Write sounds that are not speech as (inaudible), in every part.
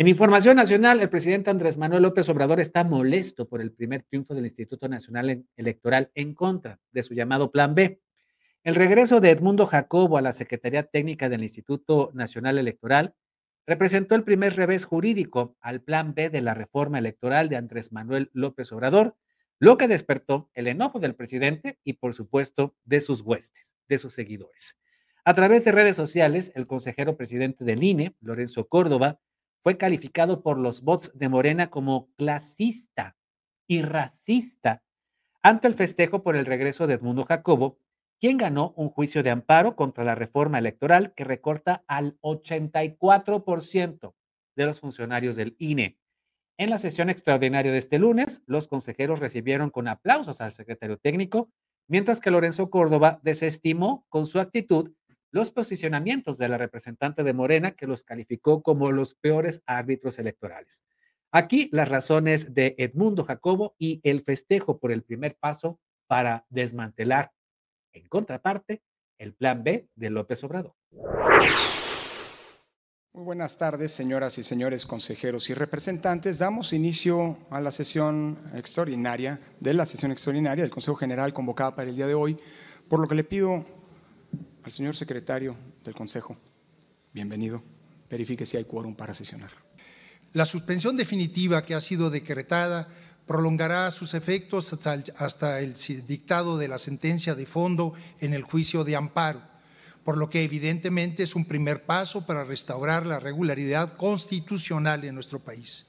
En información nacional, el presidente Andrés Manuel López Obrador está molesto por el primer triunfo del Instituto Nacional Electoral en contra de su llamado Plan B. El regreso de Edmundo Jacobo a la Secretaría Técnica del Instituto Nacional Electoral representó el primer revés jurídico al Plan B de la reforma electoral de Andrés Manuel López Obrador, lo que despertó el enojo del presidente y, por supuesto, de sus huestes, de sus seguidores. A través de redes sociales, el consejero presidente del INE, Lorenzo Córdoba, fue calificado por los bots de Morena como clasista y racista ante el festejo por el regreso de Edmundo Jacobo, quien ganó un juicio de amparo contra la reforma electoral que recorta al 84% de los funcionarios del INE. En la sesión extraordinaria de este lunes, los consejeros recibieron con aplausos al secretario técnico, mientras que Lorenzo Córdoba desestimó con su actitud los posicionamientos de la representante de Morena, que los calificó como los peores árbitros electorales. Aquí las razones de Edmundo Jacobo y el festejo por el primer paso para desmantelar, en contraparte, el plan B de López Obrador. Muy buenas tardes, señoras y señores consejeros y representantes. Damos inicio a la sesión extraordinaria de la sesión extraordinaria del Consejo General convocada para el día de hoy, por lo que le pido al señor secretario del Consejo, bienvenido, verifique si hay quórum para sesionar. La suspensión definitiva que ha sido decretada prolongará sus efectos hasta el, dictado de la sentencia de fondo en el juicio de amparo por lo que evidentemente es un primer paso para restaurar la regularidad constitucional en nuestro país.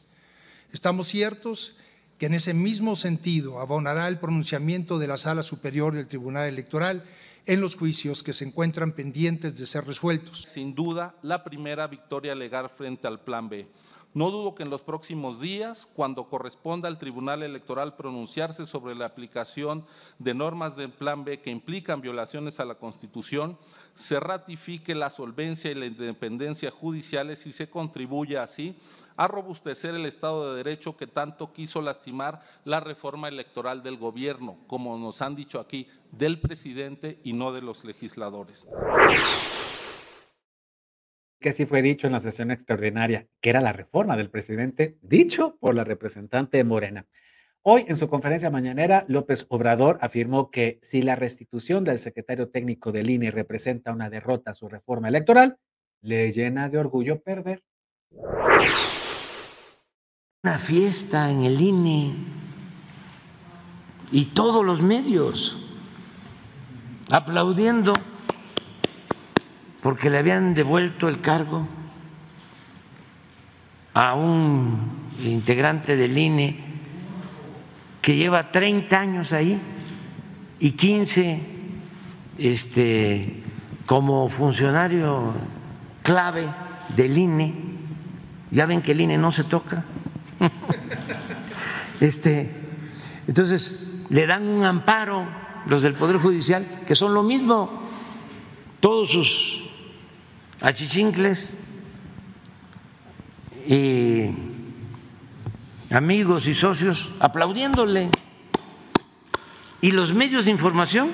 Estamos ciertos que en ese mismo sentido abonará el pronunciamiento de la Sala Superior del Tribunal Electoral en los juicios que se encuentran pendientes de ser resueltos. Sin duda, la primera victoria legal frente al Plan B. No dudo que en los próximos días, cuando corresponda al Tribunal Electoral pronunciarse sobre la aplicación de normas del Plan B que implican violaciones a la Constitución, se ratifique la solvencia y la independencia judiciales y se contribuya así a robustecer el Estado de Derecho que tanto quiso lastimar la reforma electoral del gobierno, como nos han dicho aquí, del presidente y no de los legisladores que sí fue dicho en la sesión extraordinaria, que era la reforma del presidente, dicho por la representante Morena. Hoy, en su conferencia mañanera, López Obrador afirmó que si la restitución del secretario técnico del INE representa una derrota a su reforma electoral, le llena de orgullo perder. Una fiesta en el INE y todos los medios aplaudiendo porque le habían devuelto el cargo a un integrante del INE que lleva 30 años ahí y 15 este, como funcionario clave del INE. Ya ven que el INE no se toca. (laughs) Este, entonces, le dan un amparo los del Poder Judicial, que son lo mismo, todos sus achichincles y amigos y socios aplaudiéndole. Y los medios de información,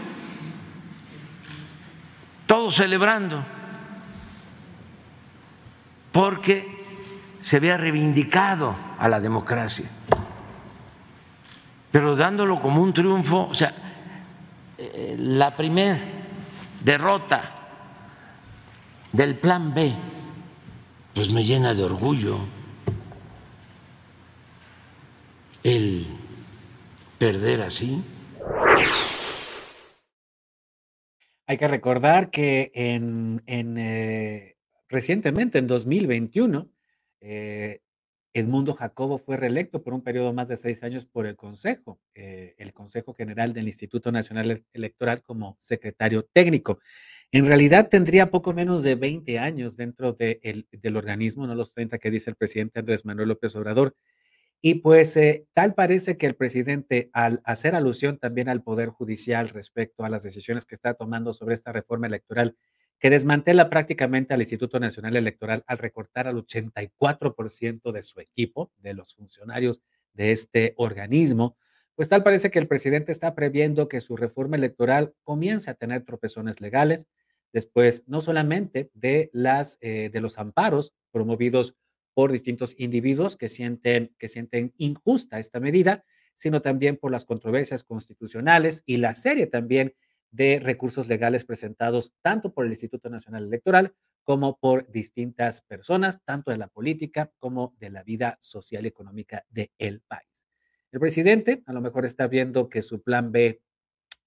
todos celebrando, porque se había reivindicado a la democracia, pero dándolo como un triunfo, o sea, eh, la primera derrota del plan B, pues me llena de orgullo el perder así. Hay que recordar que en, eh, recientemente, en 2021, eh, Edmundo Jacobo fue reelecto por un periodo más de seis años por el Consejo, eh, el Consejo General del Instituto Nacional Electoral como secretario técnico. En realidad tendría poco menos de 20 años dentro del organismo, no los 30 que dice el presidente Andrés Manuel López Obrador. Y pues eh, tal parece que el presidente, al hacer alusión también al Poder Judicial respecto a las decisiones que está tomando sobre esta reforma electoral, que desmantela prácticamente al Instituto Nacional Electoral al recortar al 84% de su equipo, de los funcionarios de este organismo, pues tal parece que el presidente está previendo que su reforma electoral comience a tener tropezones legales, después no solamente de, las, eh, de los amparos promovidos por distintos individuos que sienten, que sienten injusta esta medida, sino también por las controversias constitucionales y la serie también de recursos legales presentados tanto por el Instituto Nacional Electoral como por distintas personas, tanto de la política como de la vida social y económica del país. El presidente a lo mejor está viendo que su plan B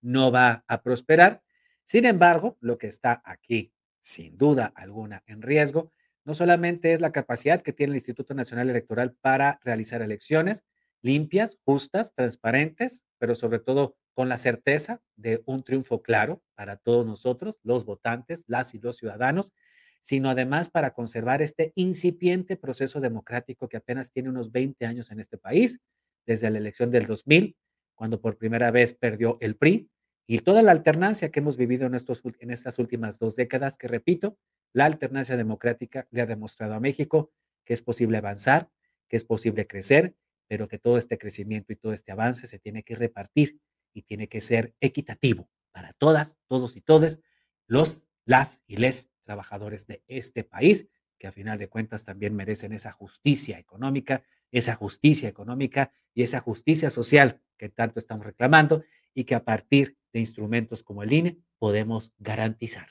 no va a prosperar. Sin embargo, lo que está aquí, sin duda alguna, en riesgo, no solamente es la capacidad que tiene el Instituto Nacional Electoral para realizar elecciones limpias, justas, transparentes, pero sobre todo con la certeza de un triunfo claro para todos nosotros, los votantes, las y los ciudadanos, sino además para conservar este incipiente proceso democrático que apenas tiene unos 20 años en este país, desde la elección del 2000, cuando por primera vez perdió el PRI, y toda la alternancia que hemos vivido en, estos, en estas últimas dos décadas, que repito, la alternancia democrática le ha demostrado a México que es posible avanzar, que es posible crecer, pero que todo este crecimiento y todo este avance se tiene que repartir y tiene que ser equitativo para todas, todos y todas los, las y les trabajadores de este país, que a final de cuentas también merecen esa justicia económica, esa justicia económica y esa justicia social que tanto estamos reclamando y que a partir de instrumentos como el INE podemos garantizar.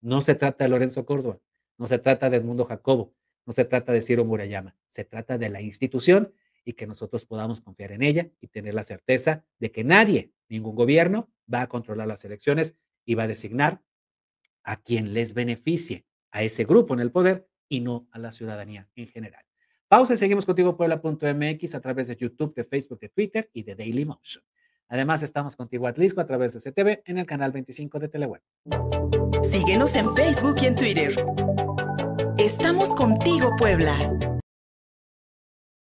No se trata de Lorenzo Córdoba, no se trata de Edmundo Jacobo, no se trata de Ciro Murayama, se trata de la institución y que nosotros podamos confiar en ella y tener la certeza de que nadie, ningún gobierno, va a controlar las elecciones y va a designar a quien les beneficie, a ese grupo en el poder y no a la ciudadanía en general. Pausa y seguimos contigo Puebla.mx a través de YouTube, de Facebook, de Twitter y de Daily Motion. Además, estamos contigo Atlisco a través de CTV en el canal 25 de Teleweb. Síguenos en Facebook y en Twitter. Estamos contigo, Puebla.